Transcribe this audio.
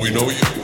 We know you.